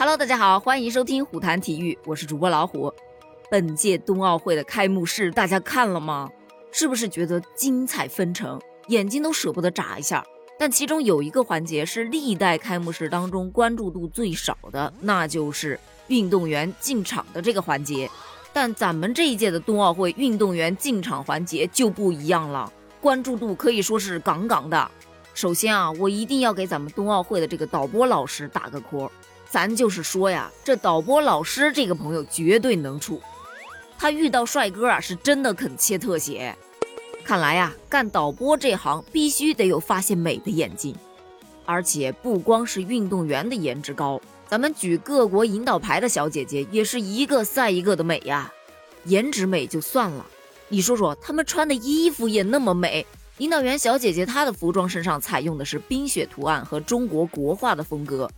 Hello，大家好，欢迎收听虎谈体育，我是主播老虎。本届冬奥会的开幕式大家看了吗？是不是觉得精彩纷呈，眼睛都舍不得眨一下？但其中有一个环节是历代开幕式当中关注度最少的，那就是运动员进场的这个环节。但咱们这一届的冬奥会运动员进场环节就不一样了，关注度可以说是杠杠的。首先啊，我一定要给咱们冬奥会的这个导播老师打个 call。咱就是说呀，这导播老师这个朋友绝对能处，他遇到帅哥啊是真的肯切特写。看来呀，干导播这行必须得有发现美的眼睛，而且不光是运动员的颜值高，咱们举各国引导牌的小姐姐也是一个赛一个的美呀。颜值美就算了，你说说他们穿的衣服也那么美。引导员小姐姐她的服装身上采用的是冰雪图案和中国国画的风格。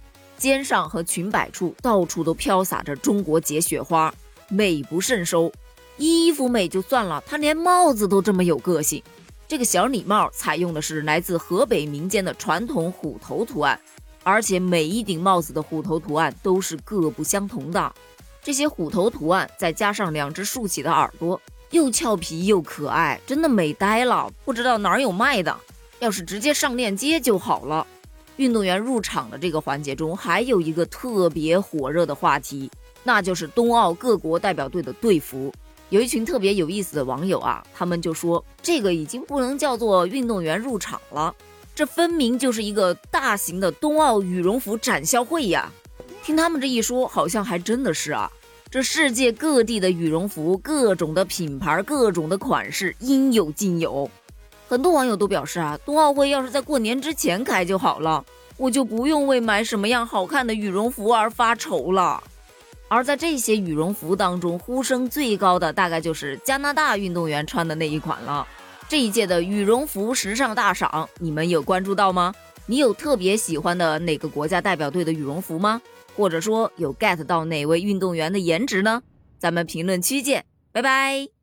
肩上和裙摆处到处都飘洒着中国结雪花，美不胜收。衣服美就算了，她连帽子都这么有个性。这个小礼帽采用的是来自河北民间的传统虎头图案，而且每一顶帽子的虎头图案都是各不相同的。这些虎头图案再加上两只竖起的耳朵，又俏皮又可爱，真的美呆了。不知道哪儿有卖的，要是直接上链接就好了。运动员入场的这个环节中，还有一个特别火热的话题，那就是冬奥各国代表队的队服。有一群特别有意思的网友啊，他们就说这个已经不能叫做运动员入场了，这分明就是一个大型的冬奥羽绒服展销会呀！听他们这一说，好像还真的是啊，这世界各地的羽绒服，各种的品牌，各种的款式，应有尽有。很多网友都表示啊，冬奥会要是在过年之前开就好了，我就不用为买什么样好看的羽绒服而发愁了。而在这些羽绒服当中，呼声最高的大概就是加拿大运动员穿的那一款了。这一届的羽绒服时尚大赏，你们有关注到吗？你有特别喜欢的哪个国家代表队的羽绒服吗？或者说有 get 到哪位运动员的颜值呢？咱们评论区见，拜拜。